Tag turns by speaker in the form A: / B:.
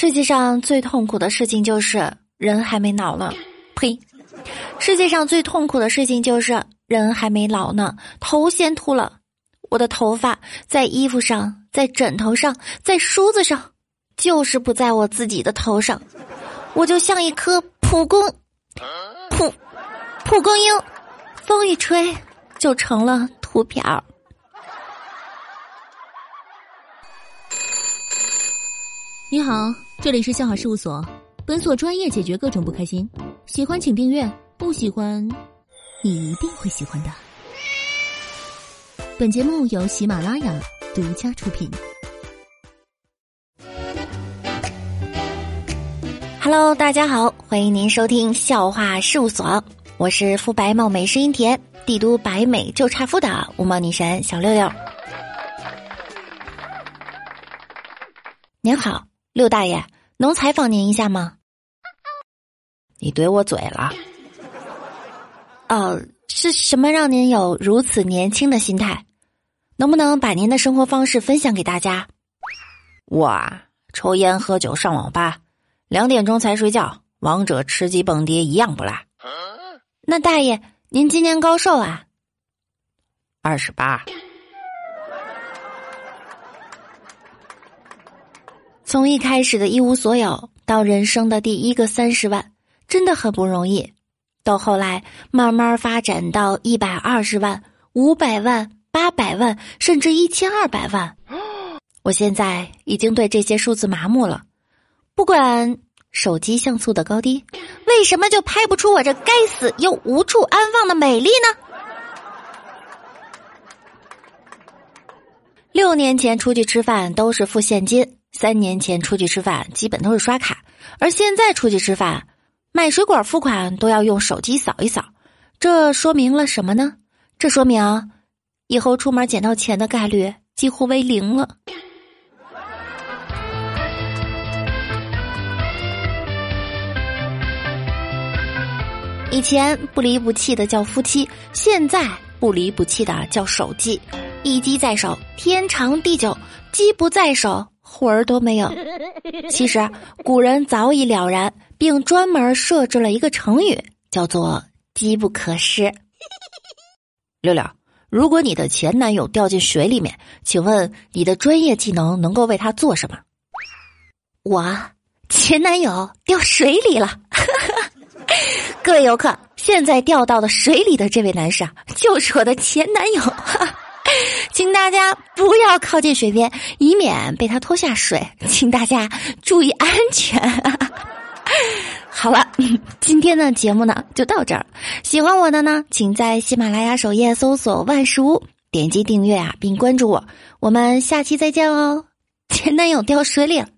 A: 世界上最痛苦的事情就是人还没老呢，呸！世界上最痛苦的事情就是人还没老呢，头先秃了。我的头发在衣服上，在枕头上，在梳子上，就是不在我自己的头上。我就像一颗蒲公蒲蒲公英，风一吹就成了秃瓢儿。
B: 你好，这里是笑好事务所，本所专业解决各种不开心。喜欢请订阅，不喜欢你一定会喜欢的。本节目由喜马拉雅独家出品。
A: Hello，大家好，欢迎您收听笑话事务所，我是肤白貌美声音甜、帝都白美就差肤的无毛女神小六六。您好。六大爷，能采访您一下吗？
C: 你怼我嘴了？
A: 哦，是什么让您有如此年轻的心态？能不能把您的生活方式分享给大家？
C: 我啊抽烟喝酒上网吧，两点钟才睡觉，王者吃鸡蹦迪一样不落。
A: 那大爷，您今年高寿啊？
C: 二十八。
A: 从一开始的一无所有，到人生的第一个三十万，真的很不容易。到后来慢慢发展到一百二十万、五百万、八百万，甚至一千二百万，我现在已经对这些数字麻木了。不管手机像素的高低，为什么就拍不出我这该死又无处安放的美丽呢？六年前出去吃饭都是付现金。三年前出去吃饭，基本都是刷卡，而现在出去吃饭，买水果付款都要用手机扫一扫。这说明了什么呢？这说明以后出门捡到钱的概率几乎为零了。以前不离不弃的叫夫妻，现在不离不弃的叫手机。一机在手，天长地久；机不在手。魂儿都没有。其实古人早已了然，并专门设置了一个成语，叫做“机不可失 ”。
C: 六六，如果你的前男友掉进水里面，请问你的专业技能能够为他做什么？
A: 我前男友掉水里了。各位游客，现在掉到了水里的这位男士啊，就是我的前男友。请大家不要靠近水边，以免被他拖下水。请大家注意安全。好了，今天的节目呢就到这儿。喜欢我的呢，请在喜马拉雅首页搜索“万事屋”，点击订阅啊，并关注我。我们下期再见哦。前男友掉水里了。